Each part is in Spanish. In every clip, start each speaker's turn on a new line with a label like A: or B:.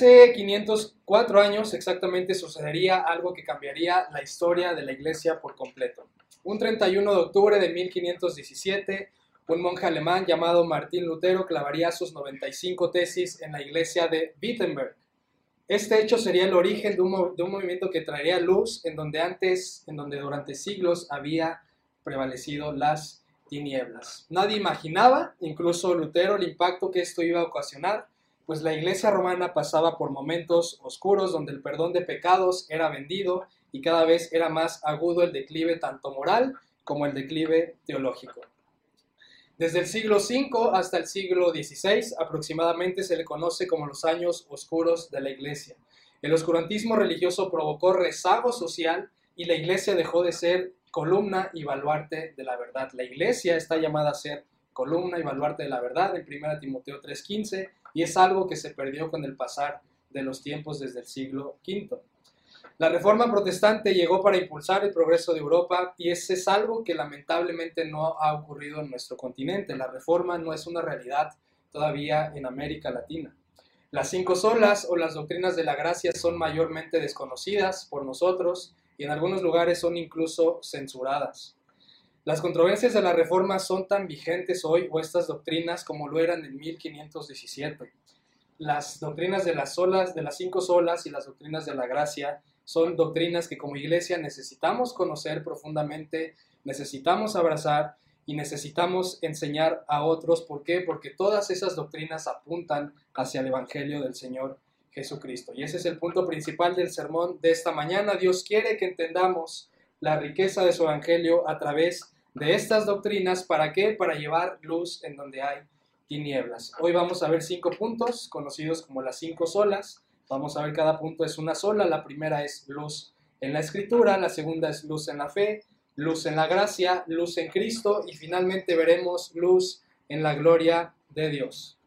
A: Hace 504 años exactamente sucedería algo que cambiaría la historia de la iglesia por completo. Un 31 de octubre de 1517, un monje alemán llamado Martín Lutero clavaría sus 95 tesis en la iglesia de Wittenberg. Este hecho sería el origen de un, de un movimiento que traería luz en donde antes, en donde durante siglos había prevalecido las tinieblas. Nadie imaginaba, incluso Lutero, el impacto que esto iba a ocasionar, pues la iglesia romana pasaba por momentos oscuros donde el perdón de pecados era vendido y cada vez era más agudo el declive tanto moral como el declive teológico. Desde el siglo V hasta el siglo XVI aproximadamente se le conoce como los años oscuros de la iglesia. El oscurantismo religioso provocó rezago social y la iglesia dejó de ser columna y baluarte de la verdad. La iglesia está llamada a ser columna y baluarte de la verdad en 1 Timoteo 3:15 y es algo que se perdió con el pasar de los tiempos desde el siglo V. La reforma protestante llegó para impulsar el progreso de Europa y ese es algo que lamentablemente no ha ocurrido en nuestro continente. La reforma no es una realidad todavía en América Latina. Las cinco solas o las doctrinas de la gracia son mayormente desconocidas por nosotros y en algunos lugares son incluso censuradas. Las controversias de la Reforma son tan vigentes hoy o estas doctrinas como lo eran en 1517. Las doctrinas de las solas, de las cinco solas y las doctrinas de la gracia son doctrinas que como iglesia necesitamos conocer profundamente, necesitamos abrazar y necesitamos enseñar a otros. ¿Por qué? Porque todas esas doctrinas apuntan hacia el Evangelio del Señor Jesucristo. Y ese es el punto principal del sermón de esta mañana. Dios quiere que entendamos la riqueza de su Evangelio a través de estas doctrinas. ¿Para qué? Para llevar luz en donde hay tinieblas. Hoy vamos a ver cinco puntos conocidos como las cinco solas. Vamos a ver cada punto es una sola. La primera es luz en la escritura, la segunda es luz en la fe, luz en la gracia, luz en Cristo y finalmente veremos luz en la gloria de Dios.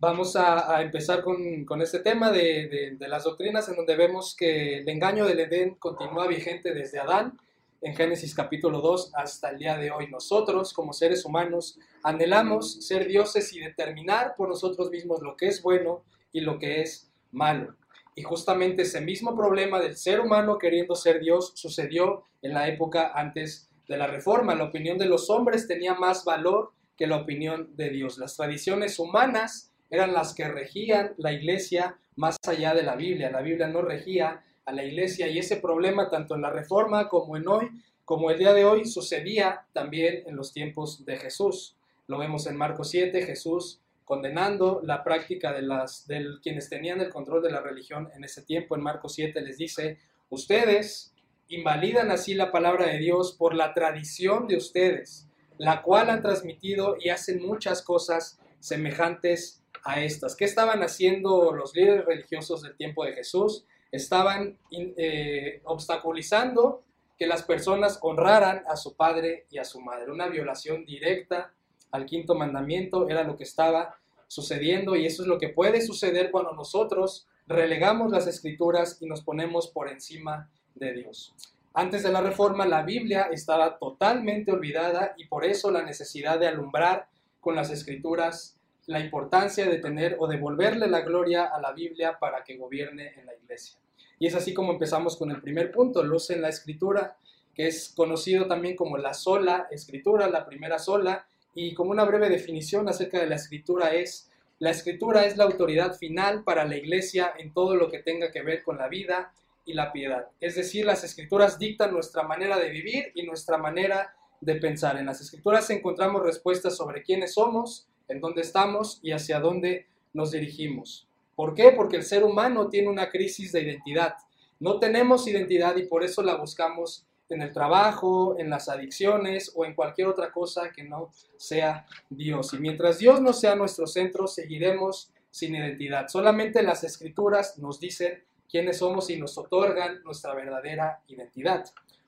A: Vamos a, empezar con, este tema de, las doctrinas en donde vemos que el engaño del Edén continúa vigente desde Adán en Génesis capítulo 2 hasta el día de hoy. Nosotros como seres humanos anhelamos ser dioses y determinar por nosotros mismos lo que es bueno y lo que es malo. Y justamente ese mismo problema del ser humano queriendo ser Dios sucedió en la época antes de la reforma. La opinión de los hombres tenía más valor que la opinión de Dios. Las tradiciones humanas eran las que regían la iglesia más allá de la Biblia. La Biblia no regía a la iglesia y ese problema tanto en la reforma como en hoy, como el día de hoy, sucedía también en los tiempos de Jesús. Lo vemos en Marcos 7, Jesús condenando la práctica de las de quienes tenían el control de la religión en ese tiempo. En Marcos 7 les dice, ustedes invalidan así la palabra de Dios por la tradición de ustedes, la cual han transmitido y hacen muchas cosas semejantes a estas. ¿Qué estaban haciendo los líderes religiosos del tiempo de Jesús? Estaban eh, obstaculizando que las personas honraran a su padre y a su madre. Una violación directa al quinto mandamiento era lo que estaba sucediendo y eso es lo que puede suceder cuando nosotros relegamos las escrituras y nos ponemos por encima de Dios. Antes de la reforma la Biblia estaba totalmente olvidada y por eso la necesidad de alumbrar con las escrituras la importancia de tener o devolverle la gloria a la Biblia para que gobierne en la iglesia. Y es así como empezamos con el primer punto, luz en la escritura, que es conocido también como la sola escritura, la primera sola, y como una breve definición acerca de la escritura es, la escritura es la autoridad final para la iglesia en todo lo que tenga que ver con la vida y la piedad. Es decir, las escrituras dictan nuestra manera de vivir y nuestra manera de pensar. En las escrituras encontramos respuestas sobre quiénes somos, en dónde estamos y hacia dónde nos dirigimos. ¿Por qué? Porque el ser humano tiene una crisis de identidad. No tenemos identidad y por eso la buscamos en el trabajo, en las adicciones o en cualquier otra cosa que no sea Dios. Y mientras Dios no sea nuestro centro, seguiremos sin identidad. Solamente las escrituras nos dicen quiénes somos y nos otorgan nuestra verdadera identidad.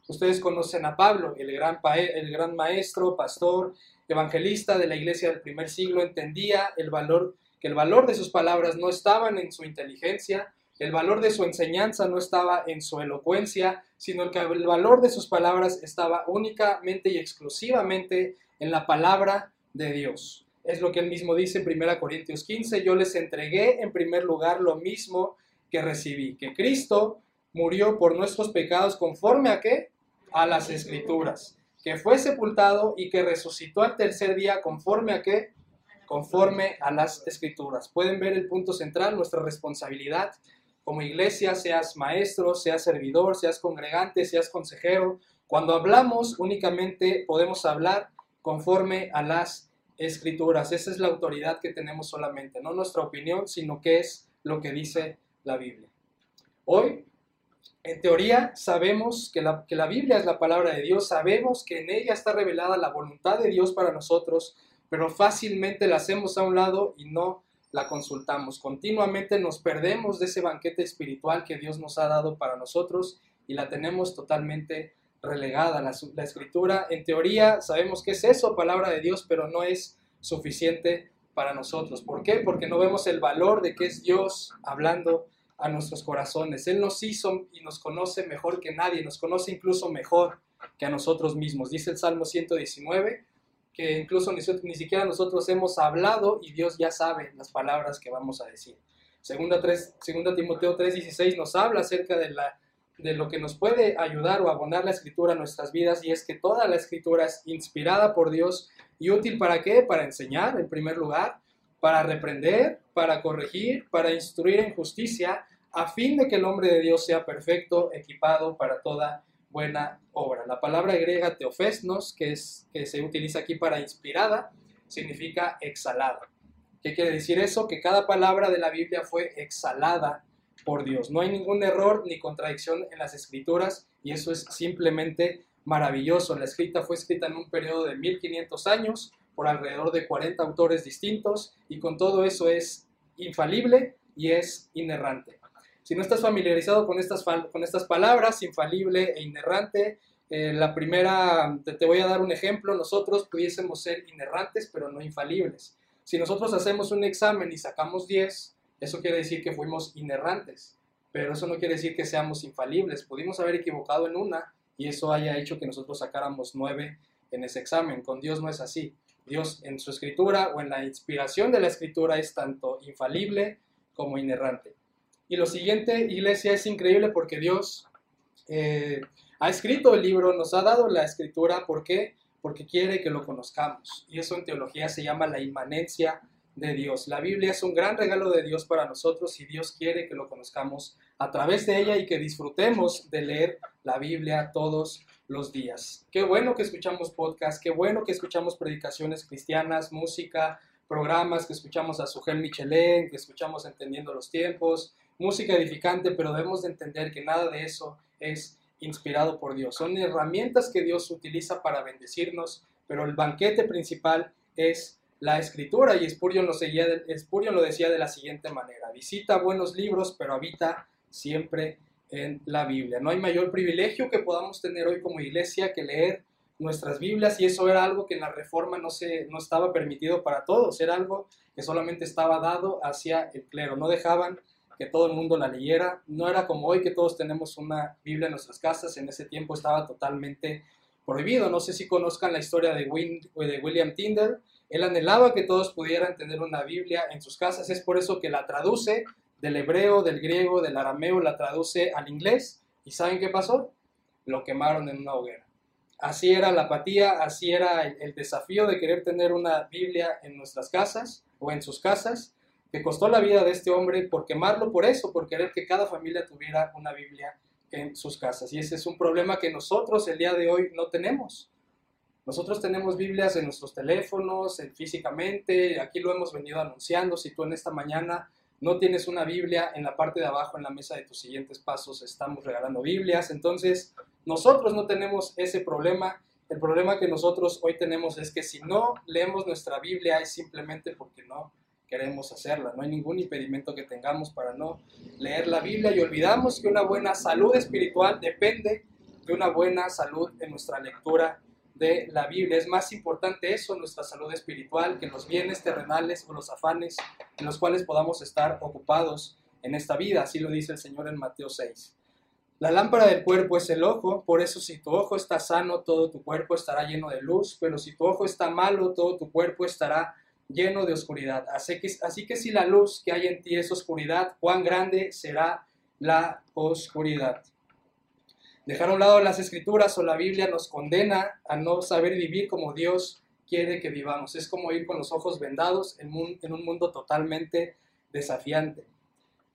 A: Ustedes conocen a Pablo, el gran, el gran maestro, pastor, evangelista de la iglesia del primer siglo entendía el valor, que el valor de sus palabras no estaban en su inteligencia, el valor de su enseñanza no estaba en su elocuencia, sino que el valor de sus palabras estaba únicamente y exclusivamente en la palabra de Dios. Es lo que él mismo dice en 1 Corintios 15, yo les entregué en primer lugar lo mismo que recibí, que Cristo murió por nuestros pecados conforme a qué? A las escrituras, que fue sepultado y que resucitó al tercer día conforme a qué? Conforme a las escrituras. Pueden ver el punto central, nuestra responsabilidad como iglesia, seas maestro, seas servidor, seas congregante, seas consejero. Cuando hablamos únicamente podemos hablar conforme a las escrituras. Esa es la autoridad que tenemos solamente, no nuestra opinión, sino que es lo que dice la Biblia. Hoy, en teoría, sabemos que la, que la Biblia es la palabra de Dios, sabemos que en ella está revelada la voluntad de Dios para nosotros, pero fácilmente la hacemos a un lado y no la consultamos. Continuamente nos perdemos de ese banquete espiritual que Dios nos ha dado para nosotros y la tenemos totalmente relegada. La, la, escritura, en teoría, sabemos que es eso, palabra de Dios, pero no es suficiente para nosotros. ¿Por qué? Porque no vemos el valor de que es Dios hablando a nuestros corazones. Él nos hizo y nos conoce mejor que nadie, nos conoce incluso mejor que a nosotros mismos. Dice el Salmo 119 que incluso ni, siquiera nosotros hemos hablado y Dios ya sabe las palabras que vamos a decir. Segunda, 3, segunda Timoteo 3:16 nos habla acerca de la de lo que nos puede ayudar o abonar la escritura a nuestras vidas y es que toda la escritura es inspirada por Dios y útil para qué? Para enseñar en primer lugar, para reprender, para corregir, para instruir en justicia, a fin de que el hombre de Dios sea perfecto, equipado para toda buena obra. La palabra griega teofesnos, que, es, que se utiliza aquí para inspirada, significa exhalada. ¿Qué quiere decir eso? Que cada palabra de la Biblia fue exhalada por Dios. No hay ningún error ni contradicción en las escrituras y eso es simplemente maravilloso. La escrita fue escrita en un periodo de 1500 años por alrededor de 40 autores distintos y con todo eso es infalible y es inerrante. Si no estás familiarizado con estas, con estas palabras, infalible e inerrante, eh, la primera, te, te voy a dar un ejemplo, nosotros pudiésemos ser inerrantes pero no infalibles. Si nosotros hacemos un examen y sacamos 10, eso quiere decir que fuimos inerrantes, pero eso no quiere decir que seamos infalibles. Pudimos haber equivocado en una y eso haya hecho que nosotros sacáramos nueve en ese examen. Con Dios no es así. Dios en su escritura o en la inspiración de la escritura es tanto infalible como inerrante. Y lo siguiente, iglesia, es increíble porque Dios eh, ha escrito el libro, nos ha dado la escritura. ¿Por qué? Porque quiere que lo conozcamos. Y eso en teología se llama la inmanencia de Dios. La Biblia es un gran regalo de Dios para nosotros y Dios quiere que lo conozcamos a través de ella y que disfrutemos de leer la Biblia todos los días. Qué bueno que escuchamos podcasts, qué bueno que escuchamos predicaciones cristianas, música, programas, que escuchamos a Sujel Michelén, que escuchamos Entendiendo los Tiempos, música edificante, pero debemos de entender que nada de eso es inspirado por Dios. Son herramientas que Dios utiliza para bendecirnos, pero el banquete principal es la escritura y Spurgeon lo, decía de la siguiente manera, visita buenos libros, pero habita siempre en la Biblia. No hay mayor privilegio que podamos tener hoy como iglesia que leer nuestras Biblias y eso era algo que en la reforma no, se, no estaba permitido para todos, era algo que solamente estaba dado hacia el clero, no dejaban que todo el mundo la leyera, no era como hoy que todos tenemos una Biblia en nuestras casas, en ese tiempo estaba totalmente prohibido, no sé si conozcan la historia de, de William Tyndale, él anhelaba que todos pudieran tener una Biblia en sus casas, es por eso que la traduce del hebreo, del griego, del arameo, la traduce al inglés. ¿Y saben qué pasó? Lo quemaron en una hoguera. Así era la apatía, así era el, desafío de querer tener una Biblia en nuestras casas o en sus casas, que costó la vida de este hombre por quemarlo por eso, por querer que cada familia tuviera una Biblia en sus casas. Y ese es un problema que nosotros el día de hoy no tenemos. Nosotros tenemos Biblias en nuestros teléfonos, físicamente, aquí lo hemos venido anunciando. Si tú en esta mañana no tienes una Biblia, en la parte de abajo, en la mesa de tus siguientes pasos, estamos regalando Biblias. Entonces, nosotros no tenemos ese problema. El problema que nosotros hoy tenemos es que si no leemos nuestra Biblia es simplemente porque no queremos hacerla. No hay ningún impedimento que tengamos para no leer la Biblia y olvidamos que una buena salud espiritual depende de una buena salud en nuestra lectura de la Biblia. Es más importante eso, nuestra salud espiritual, que los bienes terrenales o los afanes en los cuales podamos estar ocupados en esta vida. Así lo dice el Señor en Mateo 6. La lámpara del cuerpo es el ojo, por eso si tu ojo está sano, todo tu cuerpo estará lleno de luz, pero si tu ojo está malo, todo tu cuerpo estará lleno de oscuridad. Así que, así que si la luz que hay en ti es oscuridad, cuán grande será la oscuridad. Dejar a un lado las escrituras o la Biblia nos condena a no saber vivir como Dios quiere que vivamos. Es como ir con los ojos vendados en un, mundo totalmente desafiante.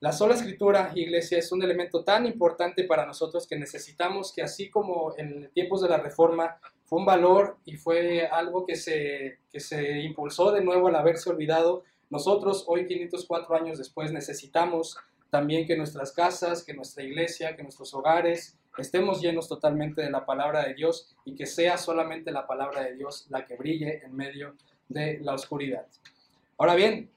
A: La sola escritura, iglesia, es un elemento tan importante para nosotros que necesitamos que así como en tiempos de la Reforma fue un valor y fue algo que se, que se impulsó de nuevo al haberse olvidado, nosotros hoy 504 años después necesitamos también que nuestras casas, que nuestra iglesia, que nuestros hogares estemos llenos totalmente de la palabra de Dios y que sea solamente la palabra de Dios la que brille en medio de la oscuridad. Ahora bien,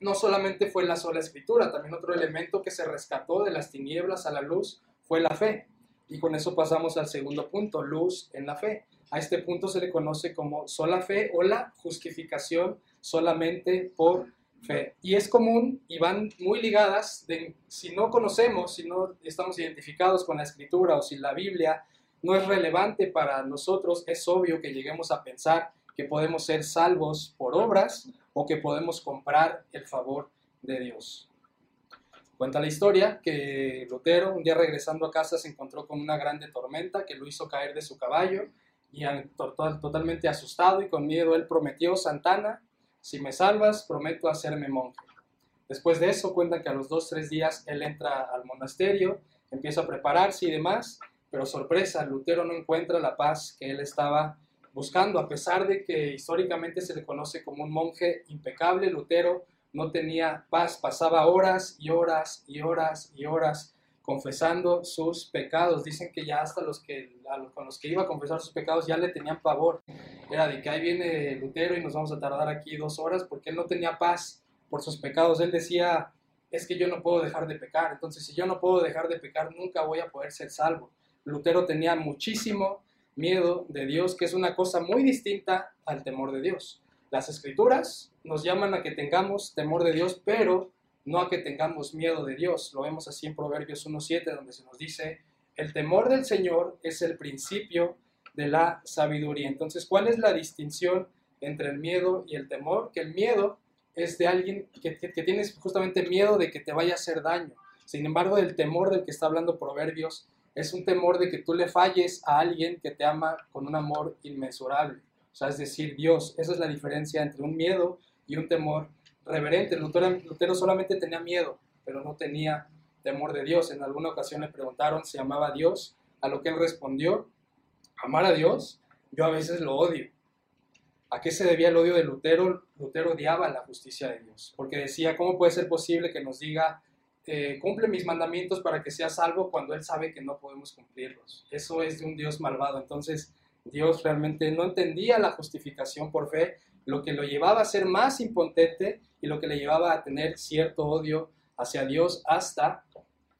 A: no solamente fue la sola escritura, también otro elemento que se rescató de las tinieblas a la luz fue la fe. Y con eso pasamos al segundo punto, luz en la fe. A este punto se le conoce como sola fe o la justificación solamente por fe. Y es común y van muy ligadas, si no conocemos, si no estamos identificados con la escritura o si la Biblia no es relevante para nosotros, es obvio que lleguemos a pensar que podemos ser salvos por obras o que podemos comprar el favor de Dios. Cuenta la historia que Lutero, un día regresando a casa, se encontró con una grande tormenta que lo hizo caer de su caballo y totalmente asustado y con miedo él prometió Santana si me salvas, prometo hacerme monje. Después de eso, cuentan que a los dos, tres días él entra al monasterio, empieza a prepararse y demás, pero sorpresa, Lutero no encuentra la paz que él estaba buscando, a pesar de que históricamente se le conoce como un monje impecable, Lutero no tenía paz, pasaba horas y horas y horas y horas confesando sus pecados. Dicen que ya hasta los que, con los que iba a confesar sus pecados ya le tenían pavor. Era de que ahí viene Lutero y nos vamos a tardar aquí dos horas porque él no tenía paz por sus pecados. Él decía, es que yo no puedo dejar de pecar. Entonces, si yo no puedo dejar de pecar, nunca voy a poder ser salvo. Lutero tenía muchísimo miedo de Dios, que es una cosa muy distinta al temor de Dios. Las escrituras nos llaman a que tengamos temor de Dios, pero no a que tengamos miedo de Dios. Lo vemos así en Proverbios 1.7, donde se nos dice, el temor del Señor es el principio de la sabiduría. Entonces, ¿cuál es la distinción entre el miedo y el temor? Que el miedo es de alguien que, que, tienes justamente miedo de que te vaya a hacer daño. Sin embargo, el temor del que está hablando Proverbios es un temor de que tú le falles a alguien que te ama con un amor inmensurable. O sea, es decir, Dios. Esa es la diferencia entre un miedo y un temor reverente. Lutero, solamente tenía miedo, pero no tenía temor de Dios. En alguna ocasión le preguntaron si amaba a Dios, a lo que él respondió, amar a Dios, yo a veces lo odio. ¿A qué se debía el odio de Lutero? Lutero odiaba la justicia de Dios, porque decía, ¿cómo puede ser posible que nos diga, eh, cumple mis mandamientos para que sea salvo cuando él sabe que no podemos cumplirlos? Eso es de un Dios malvado. Entonces, Dios realmente no entendía la justificación por fe, lo que lo llevaba a ser más impotente y lo que le llevaba a tener cierto odio hacia Dios hasta,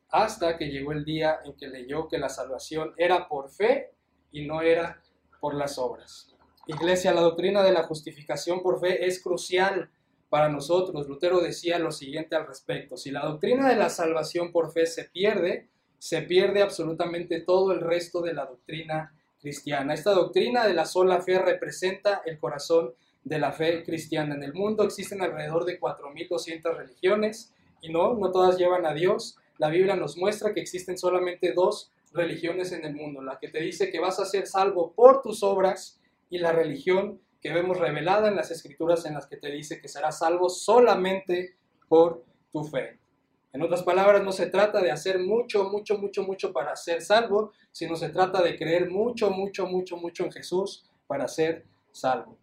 A: hasta que llegó el día en que leyó que la salvación era por fe y no era por las obras. Iglesia, la doctrina de la justificación por fe es crucial para nosotros. Lutero decía lo siguiente al respecto. Si la doctrina de la salvación por fe se pierde, se pierde absolutamente todo el resto de la doctrina cristiana. Esta doctrina de la sola fe representa el corazón de la fe cristiana. En el mundo existen alrededor de 4.200 religiones y no, no todas llevan a Dios. La Biblia nos muestra que existen solamente dos religiones en el mundo, la que te dice que vas a ser salvo por tus obras y la religión que vemos revelada en las escrituras en las que te dice que serás salvo solamente por tu fe. En otras palabras, no se trata de hacer mucho, mucho, mucho, mucho para ser salvo, sino se trata de creer mucho, mucho, mucho, mucho en Jesús para ser salvo.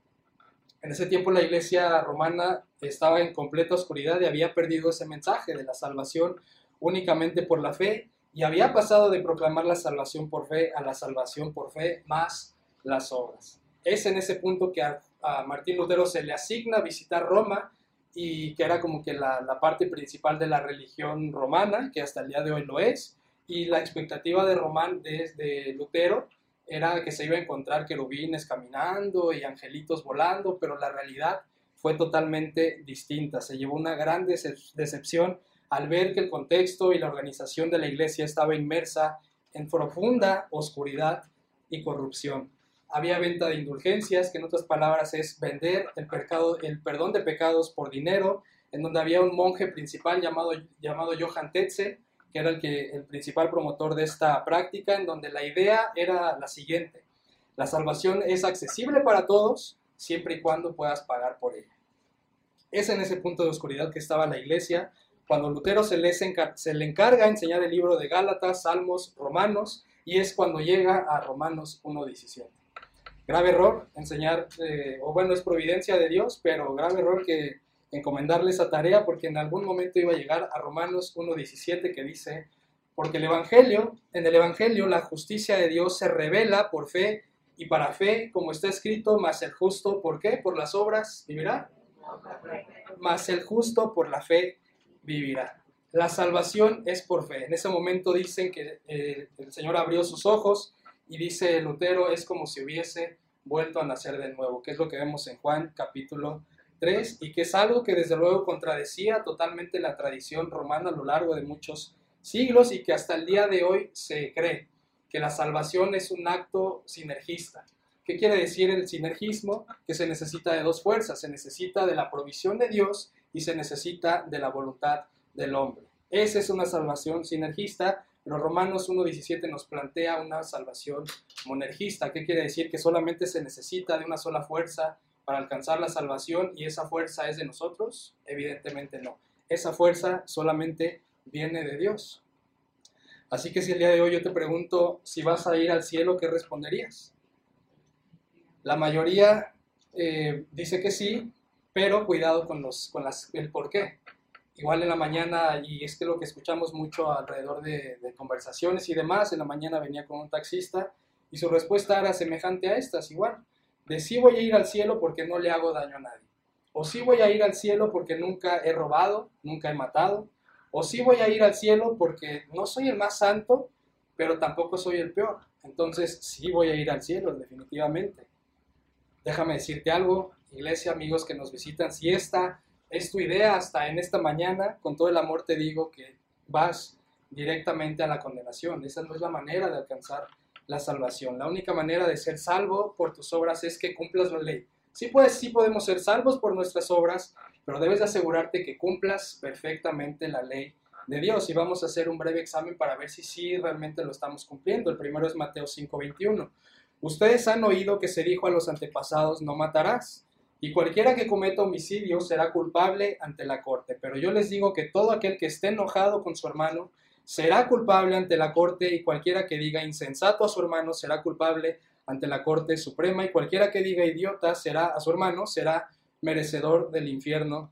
A: En ese tiempo la iglesia romana estaba en completa oscuridad y había perdido ese mensaje de la salvación únicamente por la fe y había pasado de proclamar la salvación por fe a la salvación por fe más las obras. Es en ese punto que a, Martín Lutero se le asigna visitar Roma y que era como que la, parte principal de la religión romana, que hasta el día de hoy lo es, y la expectativa de, Román, de Lutero era que se iba a encontrar querubines caminando y angelitos volando, pero la realidad fue totalmente distinta. Se llevó una gran decepción al ver que el contexto y la organización de la iglesia estaba inmersa en profunda oscuridad y corrupción. había venta de indulgencias, que en otras palabras es vender el, perdón de pecados por dinero, en donde había un monje principal llamado, llamado Johann Tetzel, que era el, que, el principal promotor de esta práctica, en donde la idea era la siguiente. La salvación es accesible para todos siempre y cuando puedas pagar por ella. Es en ese punto de oscuridad que estaba la iglesia, cuando Lutero se le, se le encarga enseñar el libro de Gálatas, Salmos, Romanos, y es cuando llega a Romanos 1.17. Grave error enseñar, eh, o bueno, es providencia de Dios, pero grave error que encomendarle esa tarea porque en algún momento iba a llegar a Romanos 1.17 que dice, porque el Evangelio, en el Evangelio la justicia de Dios se revela por fe y para fe, como está escrito, más el justo, ¿por qué? Por las obras vivirá. Más el justo por la fe vivirá. La salvación es por fe. En ese momento dicen que eh, el Señor abrió sus ojos y dice Lutero, es como si hubiese vuelto a nacer de nuevo, que es lo que vemos en Juan capítulo 3 y que es algo que desde luego contradecía totalmente la tradición romana a lo largo de muchos siglos y que hasta el día de hoy se cree que la salvación es un acto sinergista. ¿Qué quiere decir el sinergismo? Que se necesita de dos fuerzas, se necesita de la provisión de Dios y se necesita de la voluntad del hombre. Esa es una salvación sinergista, pero Romanos 1.17 nos plantea una salvación monergista. ¿Qué quiere decir? Que solamente se necesita de una sola fuerza para alcanzar la salvación y esa fuerza es de nosotros? Evidentemente no. Esa fuerza solamente viene de Dios. Así que si el día de hoy yo te pregunto si vas a ir al cielo, ¿qué responderías? La mayoría eh, dice que sí, pero cuidado con, los, con las, el por qué. Igual en la mañana, y es que lo que escuchamos mucho alrededor de, conversaciones y demás, en la mañana venía con un taxista y su respuesta era semejante a estas, igual, de sí voy a ir al cielo porque no le hago daño a nadie, o sí voy a ir al cielo porque nunca he robado, nunca he matado, o sí voy a ir al cielo porque no soy el más santo, pero tampoco soy el peor. Entonces sí voy a ir al cielo, definitivamente. Déjame decirte algo, iglesia, amigos que nos visitan, si esta es tu idea hasta en esta mañana, con todo el amor te digo que vas directamente a la condenación. Esa no es la manera de alcanzar la salvación. La única manera de ser salvo por tus obras es que cumplas la ley. Sí, pues, sí podemos ser salvos por nuestras obras, pero debes asegurarte que cumplas perfectamente la ley de Dios. Y vamos a hacer un breve examen para ver si sí realmente lo estamos cumpliendo. El primero es Mateo 5:21. Ustedes han oído que se dijo a los antepasados, no matarás. Y cualquiera que cometa homicidio será culpable ante la corte. Pero yo les digo que todo aquel que esté enojado con su hermano será culpable ante la corte y cualquiera que diga insensato a su hermano será culpable ante la corte suprema y cualquiera que diga idiota será a su hermano será merecedor del infierno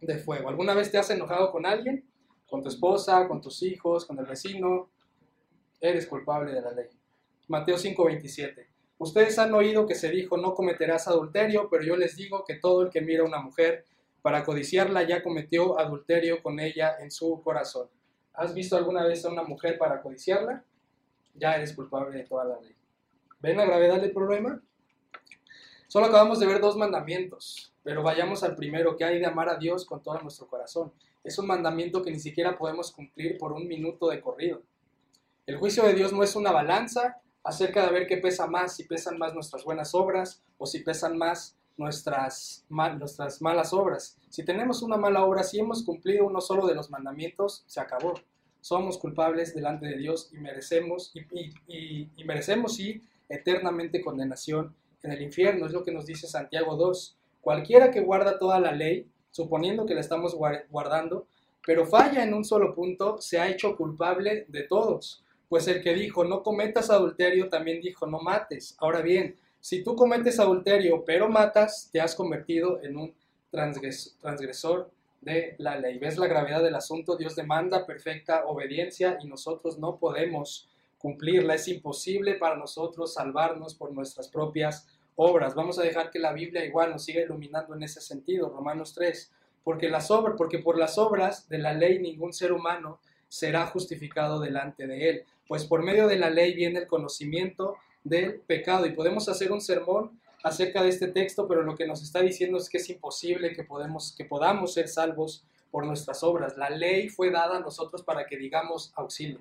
A: de fuego. ¿Alguna vez te has enojado con alguien? ¿Con tu esposa, con tus hijos, con el vecino? Eres culpable de la ley. Mateo 5:27. Ustedes han oído que se dijo no cometerás adulterio, pero yo les digo que todo el que mira a una mujer para codiciarla ya cometió adulterio con ella en su corazón. ¿Has visto alguna vez a una mujer para codiciarla? Ya eres culpable de toda la ley. ¿Ven la gravedad del problema? Solo acabamos de ver dos mandamientos, pero vayamos al primero, que hay de amar a Dios con todo nuestro corazón. Es un mandamiento que ni siquiera podemos cumplir por un minuto de corrido. El juicio de Dios no es una balanza acerca de ver qué pesa más, si pesan más nuestras buenas obras o si pesan más nuestras, nuestras malas obras. Si tenemos una mala obra, si hemos cumplido uno solo de los mandamientos, se acabó. Somos culpables delante de Dios y merecemos, y, y merecemos, sí, eternamente condenación en el infierno. Es lo que nos dice Santiago 2. Cualquiera que guarda toda la ley, suponiendo que la estamos guardando, pero falla en un solo punto, se ha hecho culpable de todos. Pues el que dijo no cometas adulterio también dijo no mates. Ahora bien, si tú cometes adulterio pero matas, te has convertido en un transgresor de la ley. ¿Ves la gravedad del asunto? Dios demanda perfecta obediencia y nosotros no podemos cumplirla. Es imposible para nosotros salvarnos por nuestras propias obras. Vamos a dejar que la Biblia igual nos siga iluminando en ese sentido. Romanos 3. Porque, las obras, porque por las obras de la ley ningún ser humano será justificado delante de él. Pues por medio de la ley viene el conocimiento del pecado. Y podemos hacer un sermón acerca de este texto, pero lo que nos está diciendo es que es imposible que, podamos ser salvos por nuestras obras. La ley fue dada a nosotros para que digamos auxilio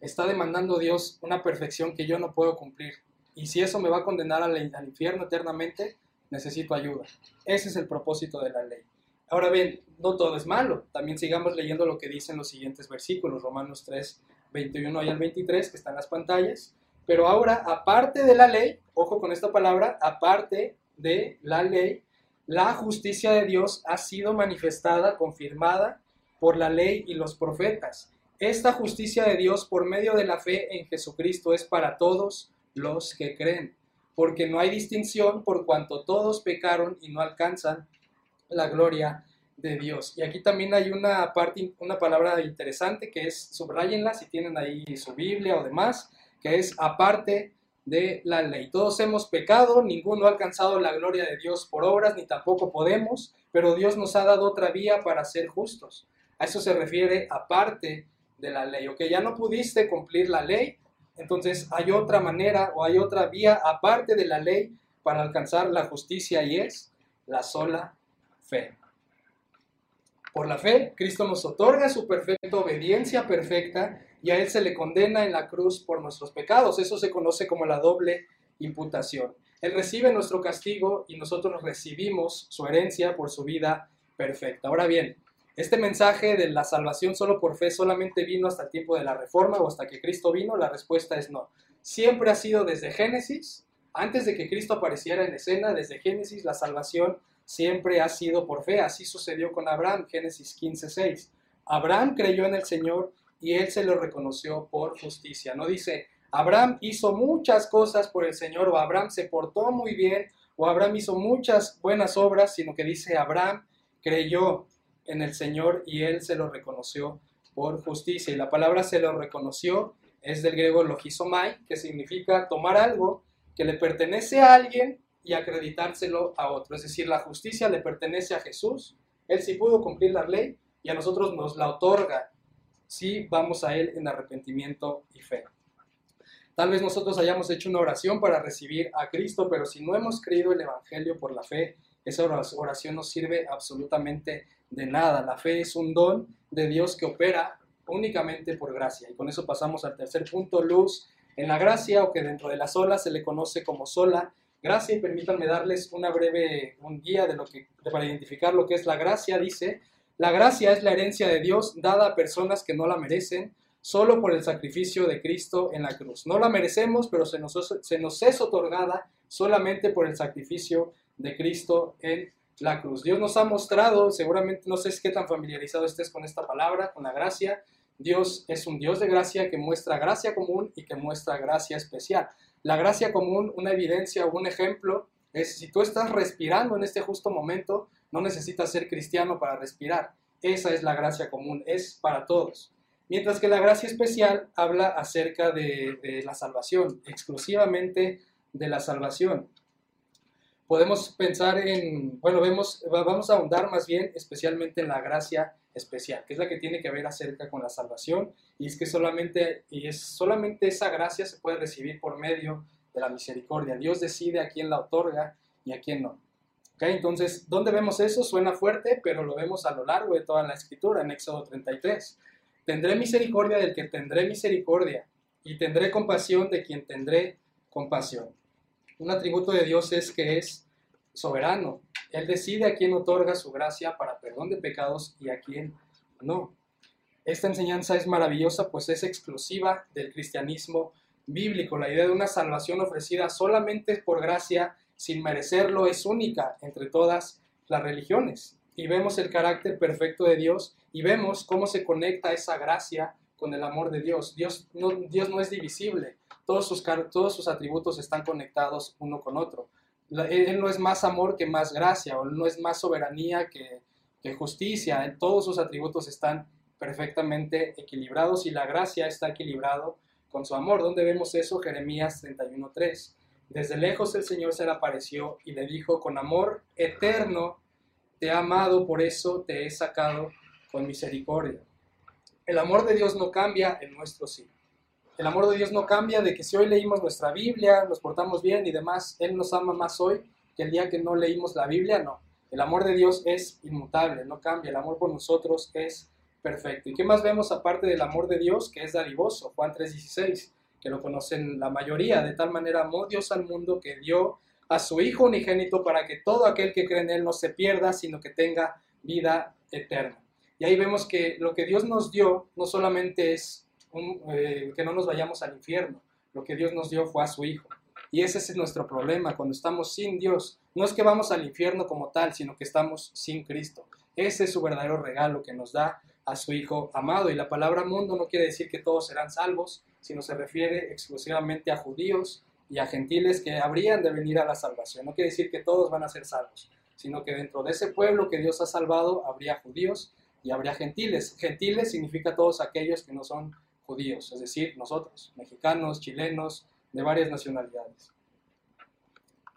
A: está demandando Dios una perfección que yo no puedo cumplir. y si eso me va a condenar al infierno eternamente, necesito ayuda. Ese es el propósito de la ley. Ahora bien, no todo es malo. También sigamos leyendo lo que dicen los siguientes versículos, Romanos 3, 21 y al 23, que están en las pantallas. Pero ahora, aparte de la ley, ojo con esta palabra, aparte de la ley, la justicia de Dios ha sido manifestada, confirmada por la ley y los profetas. Esta justicia de Dios por medio de la fe en Jesucristo es para todos los que creen, porque no hay distinción por cuanto todos pecaron y no alcanzan la gloria de Dios. Y aquí también hay una parte, una palabra interesante que es, subrayenla si tienen ahí su Biblia o demás, que es aparte de la ley. Todos hemos pecado, ninguno ha alcanzado la gloria de Dios por obras, ni tampoco podemos, pero Dios nos ha dado otra vía para ser justos. A eso se refiere aparte de la ley. O que ya no pudiste cumplir la ley, entonces hay otra manera o hay otra vía aparte de la ley para alcanzar la justicia y es la sola fe. Por la fe, Cristo nos otorga su perfecta obediencia perfecta y a Él se le condena en la cruz por nuestros pecados. Eso se conoce como la doble imputación. Él recibe nuestro castigo y nosotros recibimos su herencia por su vida perfecta. Ahora bien, este mensaje de la salvación solo por fe solamente vino hasta el tiempo de la reforma o hasta que Cristo vino, la respuesta es no. Siempre ha sido desde Génesis, antes de que Cristo apareciera en escena, desde Génesis la salvación siempre ha sido por fe. Así sucedió con Abraham, Génesis 15:6. Abraham creyó en el Señor y él se lo reconoció por justicia. No dice, Abraham hizo muchas cosas por el Señor o Abraham se portó muy bien o Abraham hizo muchas buenas obras, sino que dice, Abraham creyó en el Señor y él se lo reconoció por justicia. Y la palabra se lo reconoció es del griego logizomai, que significa tomar algo que le pertenece a alguien y acreditárselo a otro. Es decir, la justicia le pertenece a Jesús, Él sí pudo cumplir la ley y a nosotros nos la otorga si vamos a Él en arrepentimiento y fe. Tal vez nosotros hayamos hecho una oración para recibir a Cristo, pero si no hemos creído el Evangelio por la fe, esa oración no sirve absolutamente de nada. La fe es un don de Dios que opera únicamente por gracia. Y con eso pasamos al tercer punto, luz en la gracia, o que dentro de la sola se le conoce como sola gracia y permítanme darles una breve un guía de lo que, para identificar lo que es la gracia. Dice, la gracia es la herencia de Dios dada a personas que no la merecen solo por el sacrificio de Cristo en la cruz. No la merecemos, pero se nos, se nos es otorgada solamente por el sacrificio de Cristo en la cruz. Dios nos ha mostrado, seguramente no sé qué tan familiarizado estés con esta palabra, con la gracia. Dios es un Dios de gracia que muestra gracia común y que muestra gracia especial. La gracia común, una evidencia o un ejemplo, es si tú estás respirando en este justo momento, no necesitas ser cristiano para respirar. Esa es la gracia común, es para todos. Mientras que la gracia especial habla acerca de, la salvación, exclusivamente de la salvación. Podemos pensar en, bueno, vemos, vamos a ahondar más bien especialmente en la gracia especial, que es la que tiene que ver acerca con la salvación y es que solamente, y es solamente esa gracia se puede recibir por medio de la misericordia. Dios decide a quién la otorga y a quién no. ¿Okay? Entonces, ¿dónde vemos eso? Suena fuerte, pero lo vemos a lo largo de toda la escritura, en Éxodo 33. Tendré misericordia del que tendré misericordia y tendré compasión de quien tendré compasión. Un atributo de Dios es que es soberano. Él decide a quién otorga su gracia para perdón de pecados y a quién no. Esta enseñanza es maravillosa pues es exclusiva del cristianismo bíblico. La idea de una salvación ofrecida solamente por gracia, sin merecerlo, es única entre todas las religiones. Y vemos el carácter perfecto de Dios y vemos cómo se conecta esa gracia con el amor de Dios. Dios no, es divisible, todos sus atributos están conectados uno con otro. Él no es más amor que más gracia, o no es más soberanía que, que justicia. Todos sus atributos están perfectamente equilibrados y la gracia está equilibrado con su amor. ¿Dónde vemos eso? Jeremías 31.3. Desde lejos el Señor se le apareció y le dijo, con amor eterno te he amado, por eso te he sacado con misericordia. El amor de Dios no cambia, el nuestro sí. El amor de Dios no cambia de que si hoy leímos nuestra Biblia, nos portamos bien y demás, Él nos ama más hoy que el día que no leímos la Biblia, no. El amor de Dios es inmutable, no cambia. El amor por nosotros es perfecto. ¿Y qué más vemos aparte del amor de Dios que es dadivoso? Juan 3:16, que lo conocen la mayoría. De tal manera amó Dios al mundo que dio a su Hijo unigénito para que todo aquel que cree en Él no se pierda, sino que tenga vida eterna. Y ahí vemos que lo que Dios nos dio no solamente es eh, que no nos vayamos al infierno, lo que Dios nos dio fue a su Hijo. Y ese es nuestro problema cuando estamos sin Dios. No es que vamos al infierno como tal, sino que estamos sin Cristo. Ese es su verdadero regalo que nos da a su Hijo amado. Y la palabra mundo no quiere decir que todos serán salvos, sino se refiere exclusivamente a judíos y a gentiles que habrían de venir a la salvación. No quiere decir que todos van a ser salvos, sino que dentro de ese pueblo que Dios ha salvado habría judíos y habría gentiles. Gentiles significa todos aquellos que no son judíos, es decir, nosotros, mexicanos, chilenos, de varias nacionalidades.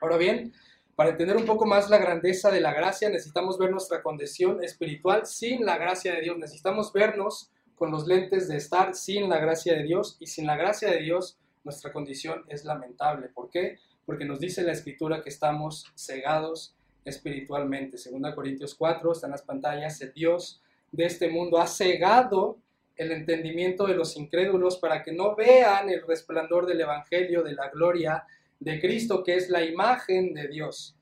A: Ahora bien, para entender un poco más la grandeza de la gracia, necesitamos ver nuestra condición espiritual sin la gracia de Dios. Necesitamos vernos con los lentes de estar sin la gracia de Dios y sin la gracia de Dios nuestra condición es lamentable. ¿Por qué? Porque nos dice la escritura que estamos cegados espiritualmente. Segunda Corintios 4, está en las pantallas, Dios de este mundo ha cegado el entendimiento de los incrédulos para que no vean el resplandor del Evangelio de la gloria de Cristo, que es la imagen de Dios.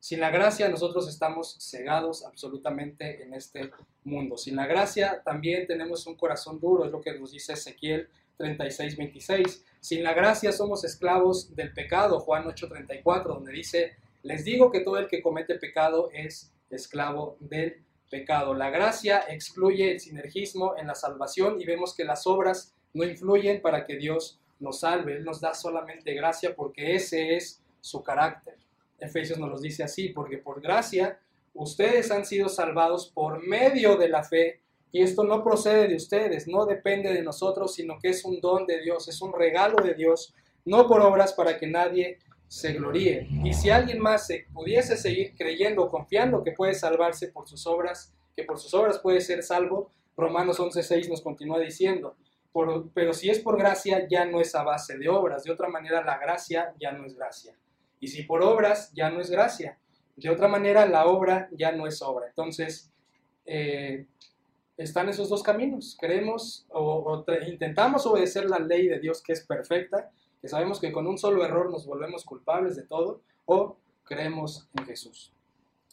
A: Sin la gracia nosotros estamos cegados absolutamente en este mundo. Sin la gracia también tenemos un corazón duro, es lo que nos dice Ezequiel 36, 26. Sin la gracia somos esclavos del pecado, Juan 8, 34, donde dice, les digo que todo el que comete pecado es esclavo del pecado. La gracia excluye el sinergismo en la salvación y vemos que las obras no influyen para que Dios nos salve. Él nos da solamente gracia porque ese es su carácter. Efesios nos lo dice así, porque por gracia ustedes han sido salvados por medio de la fe, y esto no procede de ustedes, no depende de nosotros, sino que es un don de Dios, es un regalo de Dios, no por obras para que nadie se gloríe. Y si alguien más se pudiese seguir creyendo, confiando que puede salvarse por sus obras, que por sus obras puede ser salvo, Romanos 11:6 nos continúa diciendo, pero si es por gracia, ya no es a base de obras. De otra manera, la gracia ya no es gracia. Y si por obras, ya no es gracia. De otra manera, la obra ya no es obra. Entonces, eh, están esos dos caminos. Creemos o, intentamos obedecer la ley de Dios que es perfecta, que sabemos que con un solo error nos volvemos culpables de todo, o creemos en Jesús.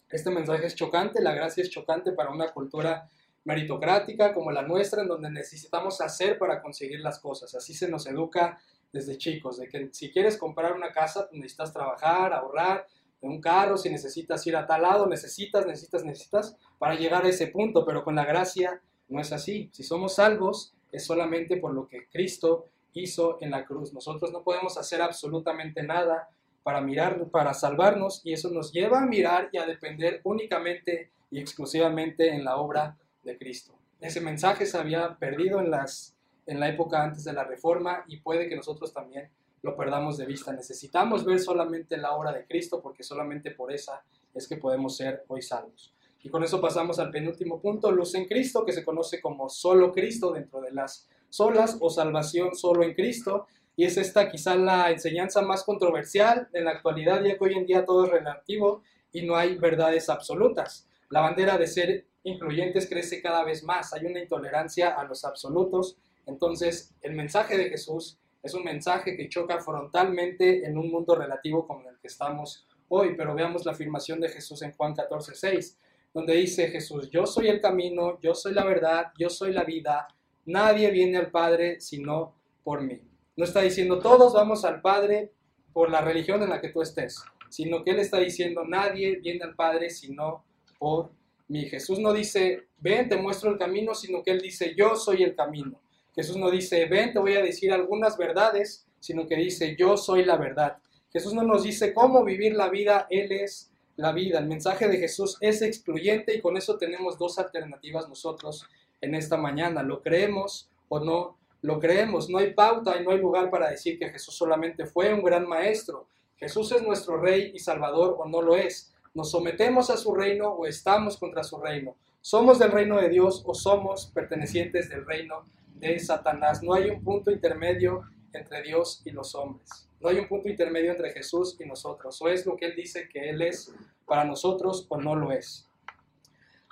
A: Este mensaje es chocante, la gracia es chocante para una cultura meritocrática como la nuestra, en donde necesitamos hacer para conseguir las cosas. Así se nos educa desde chicos, de que si quieres comprar una casa, pues, necesitas trabajar, ahorrar, un carro, si necesitas ir a tal lado, necesitas, necesitas, necesitas para llegar a ese punto, pero con la gracia no es así. Si somos salvos, es solamente por lo que Cristo hizo en la cruz. Nosotros no podemos hacer absolutamente nada para mirar, para salvarnos, y eso nos lleva a mirar y a depender únicamente y exclusivamente en la obra de Cristo. Ese mensaje se había perdido en las en la época antes de la reforma y puede que nosotros también lo perdamos de vista. Necesitamos ver solamente la obra de Cristo porque solamente por esa es que podemos ser hoy salvos. Y con eso pasamos al penúltimo punto, luz en Cristo, que se conoce como solo Cristo dentro de las solas o salvación solo en Cristo. Y es esta quizá la enseñanza más controversial en la actualidad, ya que hoy en día todo es relativo y no hay verdades absolutas. La bandera de ser incluyentes crece cada vez más. Hay una intolerancia a los absolutos entonces, el mensaje de Jesús es un mensaje que choca frontalmente en un mundo relativo como el que estamos hoy, pero veamos la afirmación de Jesús en Juan 14, 6, donde dice Jesús, yo soy el camino, yo soy la verdad, yo soy la vida, nadie viene al Padre sino por mí. No está diciendo todos vamos al Padre por la religión en la que tú estés, sino que Él está diciendo nadie viene al Padre sino por mí. Jesús no dice, ven, te muestro el camino, sino que Él dice, yo soy el camino. Jesús no dice, ven, te voy a decir algunas verdades, sino que dice, yo soy la verdad. Jesús no nos dice cómo vivir la vida, Él es la vida. El mensaje de Jesús es excluyente y con eso tenemos dos alternativas nosotros en esta mañana. ¿Lo creemos o no lo creemos? No hay pauta y no hay lugar para decir que Jesús solamente fue un gran maestro. Jesús es nuestro Rey y Salvador o no lo es. Nos sometemos a su reino o estamos contra su reino. Somos del reino de Dios o somos pertenecientes del reino de Satanás. No hay un punto intermedio entre Dios y los hombres. No hay un punto intermedio entre Jesús y nosotros. O es lo que Él dice que Él es para nosotros o no lo es.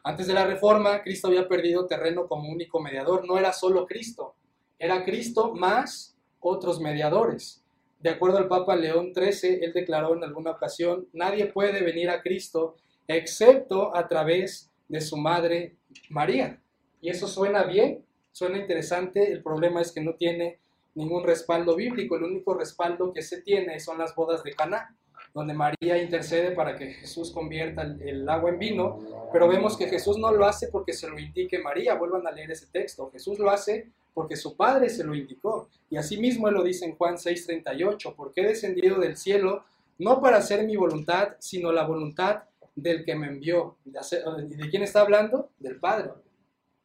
A: Antes de la reforma, Cristo había perdido terreno como único mediador. No era solo Cristo, era Cristo más otros mediadores. De acuerdo al Papa León XIII, él declaró en alguna ocasión, nadie puede venir a Cristo excepto a través de su madre María. Y eso suena bien, suena interesante, el problema es que no tiene ningún respaldo bíblico, el único respaldo que se tiene son las bodas de Caná, donde María intercede para que Jesús convierta el, agua en vino, pero vemos que Jesús no lo hace porque se lo indique María, vuelvan a leer ese texto, Jesús lo hace porque su Padre se lo indicó, y asimismo él lo dice en Juan 6:38, porque he descendido del cielo no para hacer mi voluntad, sino la voluntad del que me envió. ¿De quién está hablando? Del Padre.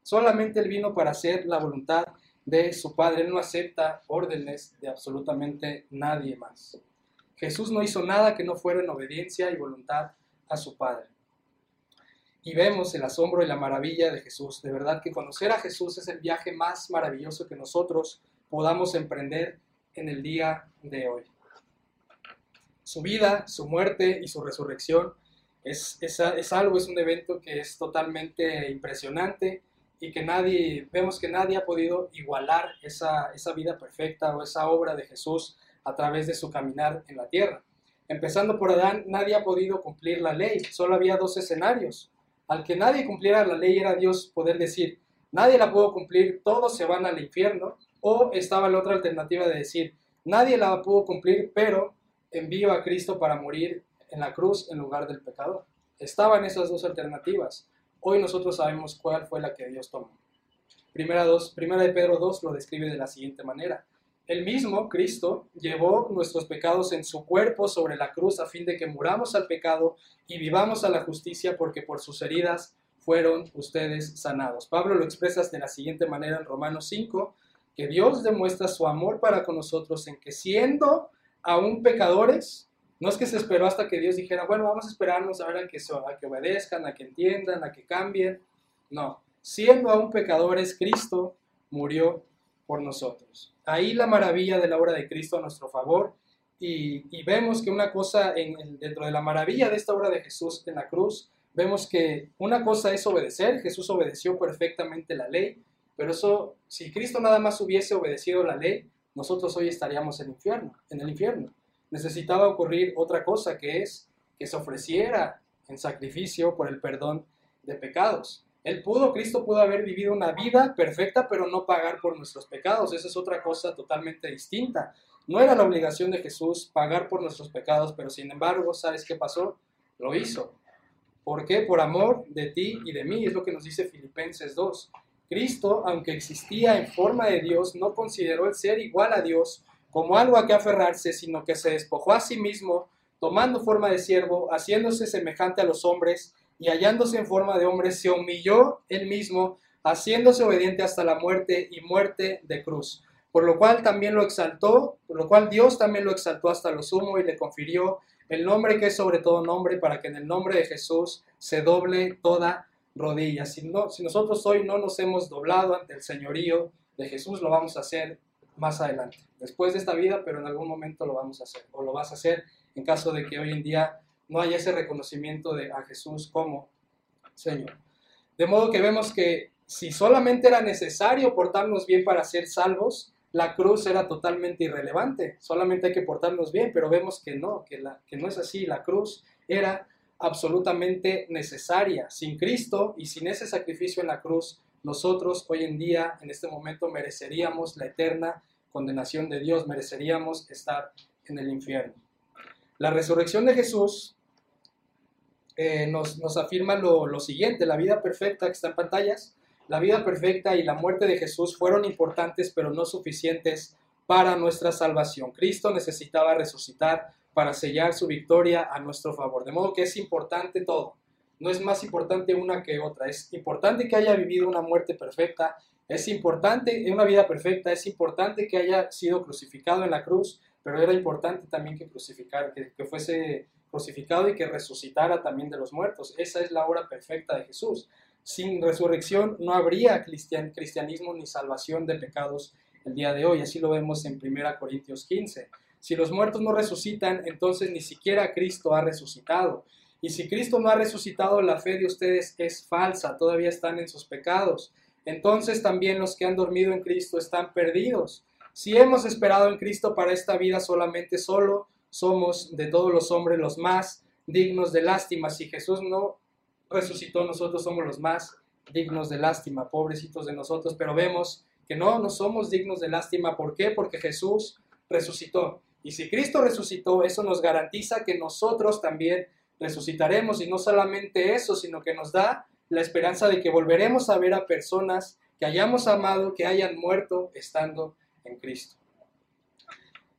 A: Solamente él vino para hacer la voluntad de su Padre. Él no acepta órdenes de absolutamente nadie más. Jesús no hizo nada que no fuera en obediencia y voluntad a su Padre. Y vemos el asombro y la maravilla de Jesús. De verdad que conocer a Jesús es el viaje más maravilloso que nosotros podamos emprender en el día de hoy. Su vida, su muerte y su resurrección es, algo, es un evento que es totalmente impresionante y que nadie, vemos que nadie ha podido igualar esa, esa vida perfecta o esa obra de Jesús a través de su caminar en la tierra. Empezando por Adán, nadie ha podido cumplir la ley, solo había dos escenarios. Al que nadie cumpliera la ley era Dios poder decir, nadie la pudo cumplir, todos se van al infierno, o estaba la otra alternativa de decir, nadie la pudo cumplir, pero envío a Cristo para morir en la cruz en lugar del pecador. Estaban esas dos alternativas. Hoy nosotros sabemos cuál fue la que Dios tomó. Primera, dos, primera de Pedro 2 lo describe de la siguiente manera. El mismo, Cristo, llevó nuestros pecados en su cuerpo sobre la cruz a fin de que muramos al pecado y vivamos a la justicia porque por sus heridas fueron ustedes sanados. Pablo lo expresa de la siguiente manera en Romanos 5, que Dios demuestra su amor para con nosotros en que siendo aún pecadores, no es que se esperó hasta que Dios dijera, bueno, vamos a esperarnos a ver a que, a que obedezcan, a que entiendan, a que cambien. No, siendo aún pecadores, Cristo murió por nosotros. Ahí la maravilla de la obra de Cristo a nuestro favor. Y, vemos que una cosa en, dentro de la maravilla de esta obra de Jesús en la cruz, vemos que una cosa es obedecer, Jesús obedeció perfectamente la ley, pero eso, si Cristo nada más hubiese obedecido la ley, nosotros hoy estaríamos en infierno, en el infierno necesitaba ocurrir otra cosa, que es que se ofreciera en sacrificio por el perdón de pecados. Él pudo, Cristo pudo haber vivido una vida perfecta, pero no pagar por nuestros pecados. Esa es otra cosa totalmente distinta. No era la obligación de Jesús pagar por nuestros pecados, pero sin embargo, ¿sabes qué pasó? Lo hizo. ¿Por qué? Por amor de ti y de mí, es lo que nos dice Filipenses 2. Cristo, aunque existía en forma de Dios, no consideró el ser igual a Dios como algo a que aferrarse, sino que se despojó a sí mismo, tomando forma de siervo, haciéndose semejante a los hombres, y hallándose en forma de hombre, se humilló él mismo, haciéndose obediente hasta la muerte y muerte de cruz. Por lo cual también lo exaltó, por lo cual Dios también lo exaltó hasta lo sumo y le confirió el nombre que es sobre todo nombre, para que en el nombre de Jesús se doble toda rodilla. Si, no, si nosotros hoy no nos hemos doblado ante el señorío de Jesús, lo vamos a hacer más adelante, después de esta vida, pero en algún momento lo vamos a hacer, o lo vas a hacer en caso de que hoy en día no haya ese reconocimiento de a Jesús como Señor. De modo que vemos que si solamente era necesario portarnos bien para ser salvos, la cruz era totalmente irrelevante, solamente hay que portarnos bien, pero vemos que no, que, la, que no es así, la cruz era absolutamente necesaria. Sin Cristo y sin ese sacrificio en la cruz, nosotros hoy en día, en este momento, mereceríamos la eterna condenación de Dios, mereceríamos estar en el infierno. La resurrección de Jesús eh, nos, afirma lo, lo siguiente, la vida perfecta que está en pantallas, la vida perfecta y la muerte de Jesús fueron importantes pero no suficientes para nuestra salvación. Cristo necesitaba resucitar para sellar su victoria a nuestro favor. De modo que es importante todo no es más importante una que otra. Es importante que haya vivido una muerte perfecta, es importante, una vida perfecta, es importante que haya sido crucificado en la cruz, pero era importante también que crucificar, que, que fuese crucificado y que resucitara también de los muertos. Esa es la obra perfecta de Jesús. Sin resurrección no habría cristianismo ni salvación de pecados el día de hoy. Así lo vemos en 1 Corintios 15. Si los muertos no resucitan, entonces ni siquiera Cristo ha resucitado. Y si Cristo no ha resucitado, la fe de ustedes es falsa, todavía están en sus pecados. Entonces también los que han dormido en Cristo están perdidos. Si hemos esperado en Cristo para esta vida solamente solo, somos de todos los hombres los más dignos de lástima. Si Jesús no resucitó, nosotros somos los más dignos de lástima, pobrecitos de nosotros, pero vemos que no, no somos dignos de lástima. ¿Por qué? Porque Jesús resucitó. Y si Cristo resucitó, eso nos garantiza que nosotros también resucitaremos. Y no solamente eso, sino que nos da la esperanza de que volveremos a ver a personas que hayamos amado, que hayan muerto estando en Cristo.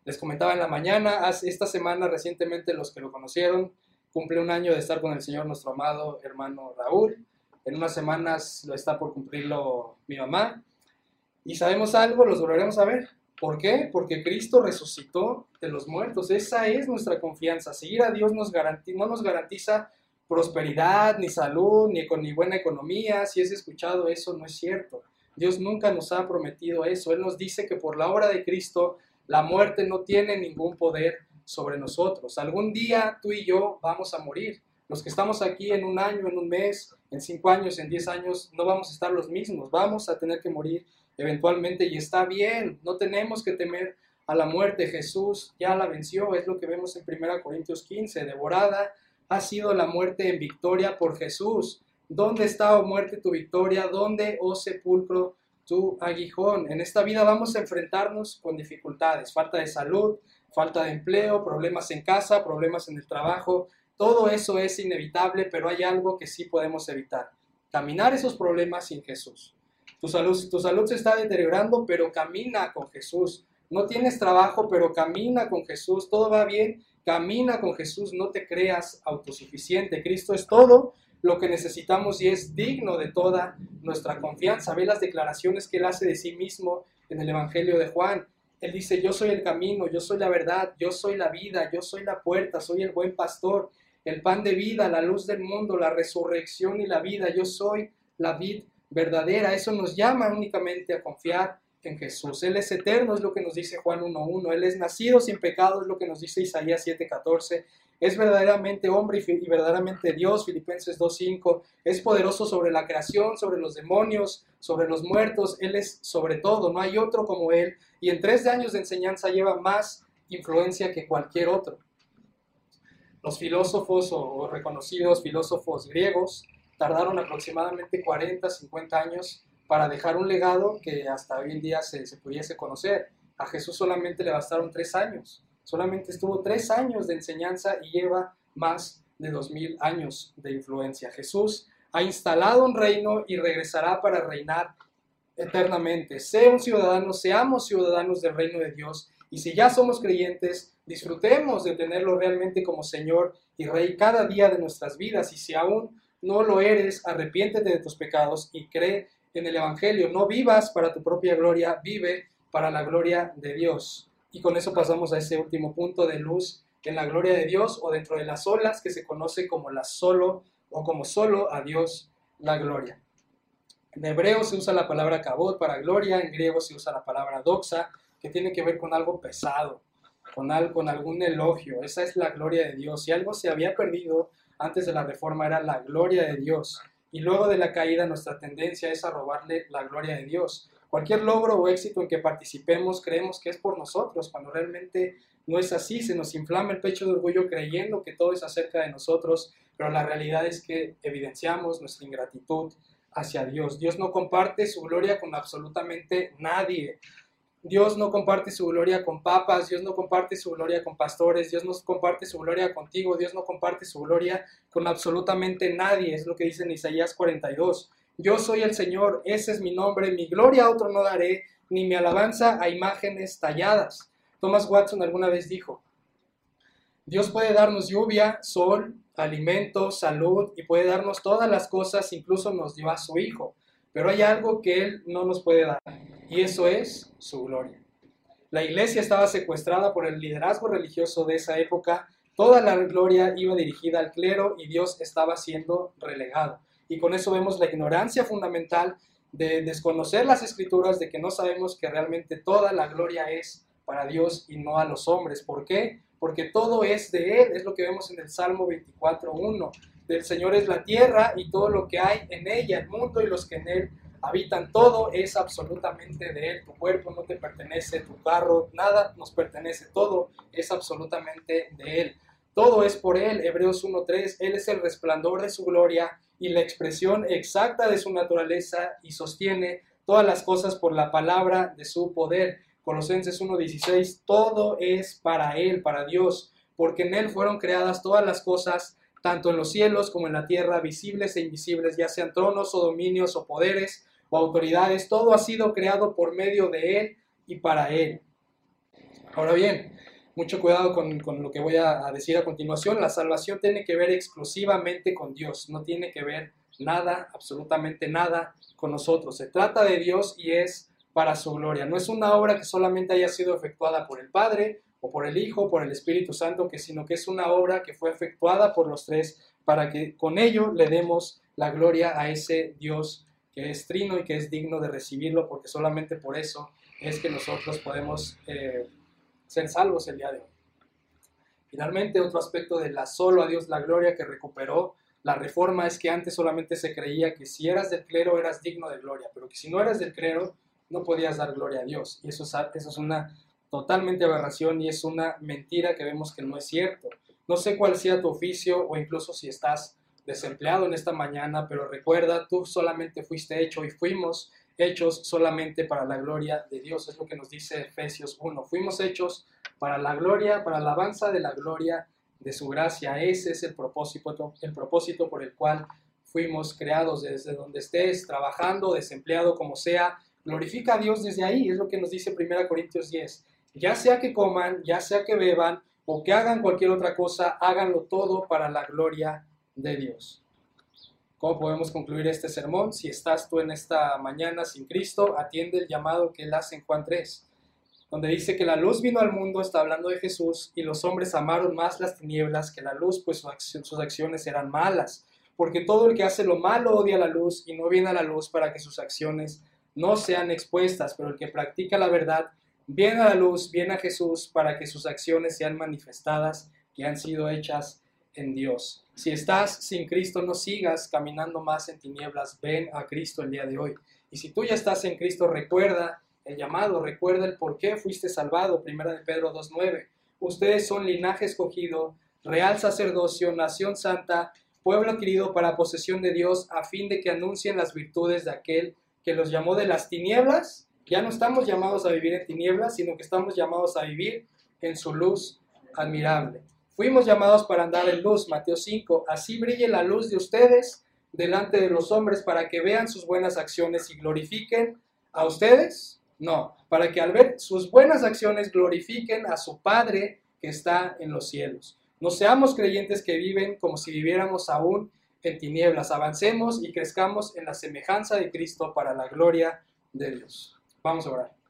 A: Les comentaba en la mañana, esta semana recientemente los que lo conocieron, cumple un año de estar con el Señor nuestro amado hermano Raúl. En unas semanas lo está por cumplirlo mi mamá. Y sabemos algo, los volveremos a ver. ¿Por qué? Porque Cristo resucitó de los muertos. Esa es nuestra confianza. Seguir a Dios nos no nos garantiza prosperidad, ni salud, ni, con, ni buena economía. Si es escuchado eso, no es cierto. Dios nunca nos ha prometido eso. Él nos dice que por la obra de Cristo la muerte no tiene ningún poder sobre nosotros. Algún día tú y yo vamos a morir. Los que estamos aquí en un año, en un mes, en cinco años, en diez años, no vamos a estar los mismos. Vamos a tener que morir eventualmente y está bien. No tenemos que temer a la muerte. Jesús ya la venció. Es lo que vemos en 1 Corintios 15. Devorada ha sido la muerte en victoria por Jesús. ¿Dónde está, oh muerte, tu victoria? ¿Dónde, oh sepulcro, tu aguijón? En esta vida vamos a enfrentarnos con dificultades, falta de salud, falta de empleo, problemas en casa, problemas en el trabajo. Todo eso es inevitable, pero hay algo que sí podemos evitar. Caminar esos problemas sin Jesús. Tu salud, tu salud se está deteriorando, pero camina con Jesús. No tienes trabajo, pero camina con Jesús. Todo va bien, camina con Jesús. No te creas autosuficiente. Cristo es todo lo que necesitamos y es digno de toda nuestra confianza. Ve las declaraciones que él hace de sí mismo en el Evangelio de Juan. Él dice, yo soy el camino, yo soy la verdad, yo soy la vida, yo soy la puerta, soy el buen pastor, el pan de vida, la luz del mundo, la resurrección y la vida, yo soy la vid verdadera. Eso nos llama únicamente a confiar en Jesús. Él es eterno, es lo que nos dice Juan 1.1. Él es nacido sin pecado, es lo que nos dice Isaías 7.14 es verdaderamente hombre y, verdaderamente Dios, Filipenses 2.5, es poderoso sobre la creación, sobre los demonios, sobre los muertos, Él es sobre todo, no hay otro como Él, y en tres años de enseñanza lleva más influencia que cualquier otro. Los filósofos o reconocidos filósofos griegos tardaron aproximadamente 40, 50 años para dejar un legado que hasta hoy en día se, se pudiese conocer. A Jesús solamente le bastaron tres años. Solamente estuvo tres años de enseñanza y lleva más de dos mil años de influencia. Jesús ha instalado un reino y regresará para reinar eternamente. Sea un ciudadano, seamos ciudadanos del reino de Dios y si ya somos creyentes, disfrutemos de tenerlo realmente como Señor y Rey cada día de nuestras vidas. Y si aún no lo eres, arrepiéntete de tus pecados y cree en el Evangelio. No vivas para tu propia gloria, vive para la gloria de Dios. Y con eso pasamos a ese último punto de luz en la gloria de Dios o dentro de las olas que se conoce como la solo o como solo a Dios la gloria. En hebreo se usa la palabra kabod para gloria, en griego se usa la palabra doxa, que tiene que ver con algo pesado, con, algo, con algún elogio. Esa es la gloria de Dios. Si algo se había perdido antes de la reforma era la gloria de Dios. Y luego de la caída nuestra tendencia es a robarle la gloria de Dios. Cualquier logro o éxito en que participemos creemos que es por nosotros, cuando realmente no es así. Se nos inflama el pecho de orgullo creyendo que todo es acerca de nosotros, pero la realidad es que evidenciamos nuestra ingratitud hacia Dios. Dios no comparte su gloria con absolutamente nadie. Dios no comparte su gloria con papas, Dios no comparte su gloria con pastores, Dios no comparte su gloria contigo, Dios no comparte su gloria con absolutamente nadie, es lo que dice en Isaías 42. Yo soy el Señor, ese es mi nombre, mi gloria a otro no daré, ni mi alabanza a imágenes talladas. Thomas Watson alguna vez dijo, Dios puede darnos lluvia, sol, alimento, salud y puede darnos todas las cosas, incluso nos dio a su Hijo. Pero hay algo que Él no nos puede dar y eso es su gloria. La iglesia estaba secuestrada por el liderazgo religioso de esa época, toda la gloria iba dirigida al clero y Dios estaba siendo relegado y con eso vemos la ignorancia fundamental de desconocer las escrituras, de que no sabemos que realmente toda la gloria es para Dios y no a los hombres. ¿Por qué? Porque todo es de Él, es lo que vemos en el Salmo 24.1. Del Señor es la tierra y todo lo que hay en ella, el mundo y los que en Él habitan, todo es absolutamente de Él. Tu cuerpo no te pertenece, tu carro, nada nos pertenece, todo es absolutamente de Él. Todo es por Él, Hebreos 1.3, Él es el resplandor de su gloria y la expresión exacta de su naturaleza y sostiene todas las cosas por la palabra de su poder. Colosenses 1.16, todo es para Él, para Dios, porque en Él fueron creadas todas las cosas, tanto en los cielos como en la tierra, visibles e invisibles, ya sean tronos o dominios o poderes o autoridades, todo ha sido creado por medio de Él y para Él. Ahora bien, mucho cuidado con, con lo que voy a, decir a continuación, la salvación tiene que ver exclusivamente con Dios, no tiene que ver nada, absolutamente nada con nosotros. Se trata de Dios y es para su gloria. No es una obra que solamente haya sido efectuada por el Padre o por el Hijo, por el Espíritu Santo, sino que es una obra que fue efectuada por los tres para que con ello le demos la gloria a ese Dios que es trino y que es digno de recibirlo, porque solamente por eso es que nosotros podemos eh, ser salvos el día de hoy. Finalmente, otro aspecto de la solo a Dios la gloria que recuperó la reforma es que antes solamente se creía que si eras del clero eras digno de gloria, pero que si no eras del clero no podías dar gloria a Dios. Y eso es, eso es una totalmente aberración y es una mentira que vemos que no es cierto. No sé cuál sea tu oficio o incluso si estás desempleado en esta mañana, pero recuerda, tú solamente fuiste hecho y fuimos hechos solamente para la gloria de Dios. Es lo que nos dice Efesios 1. Fuimos hechos para la gloria, para la alabanza de la gloria de su gracia. Ese es el propósito, el propósito por el cual fuimos creados desde donde estés, trabajando, desempleado, como sea. Glorifica a Dios desde ahí, es lo que nos dice 1 Corintios 10. Ya sea que coman, ya sea que beban o que hagan cualquier otra cosa, háganlo todo para la gloria de Dios. ¿Cómo podemos concluir este sermón? Si estás tú en esta mañana sin Cristo, atiende el llamado que él hace en Juan 3, donde dice que la luz vino al mundo, está hablando de Jesús, y los hombres amaron más las tinieblas que la luz, pues sus acciones eran malas. Porque todo el que hace lo malo odia la luz y no viene a la luz para que sus acciones no sean expuestas, pero el que practica la verdad viene a la luz, viene a Jesús para que sus acciones sean manifestadas, que han sido hechas en Dios. Si estás sin Cristo, no sigas caminando más en tinieblas, ven a Cristo el día de hoy. Y si tú ya estás en Cristo, recuerda el llamado, recuerda el por qué fuiste salvado, primera de Pedro 2.9. Ustedes son linaje escogido, real sacerdocio, nación santa, pueblo adquirido para posesión de Dios, a fin de que anuncien las virtudes de aquel que los llamó de las tinieblas. Ya no estamos llamados a vivir en tinieblas, sino que estamos llamados a vivir en su luz admirable. Fuimos llamados para andar en luz, Mateo 5. Así brille la luz de ustedes delante de los hombres para que vean sus buenas acciones y glorifiquen a ustedes. No, para que al ver sus buenas acciones glorifiquen a su Padre que está en los cielos. No seamos creyentes que viven como si viviéramos aún en tinieblas. Avancemos y crezcamos en la semejanza de Cristo para la gloria de Dios. Vamos a orar.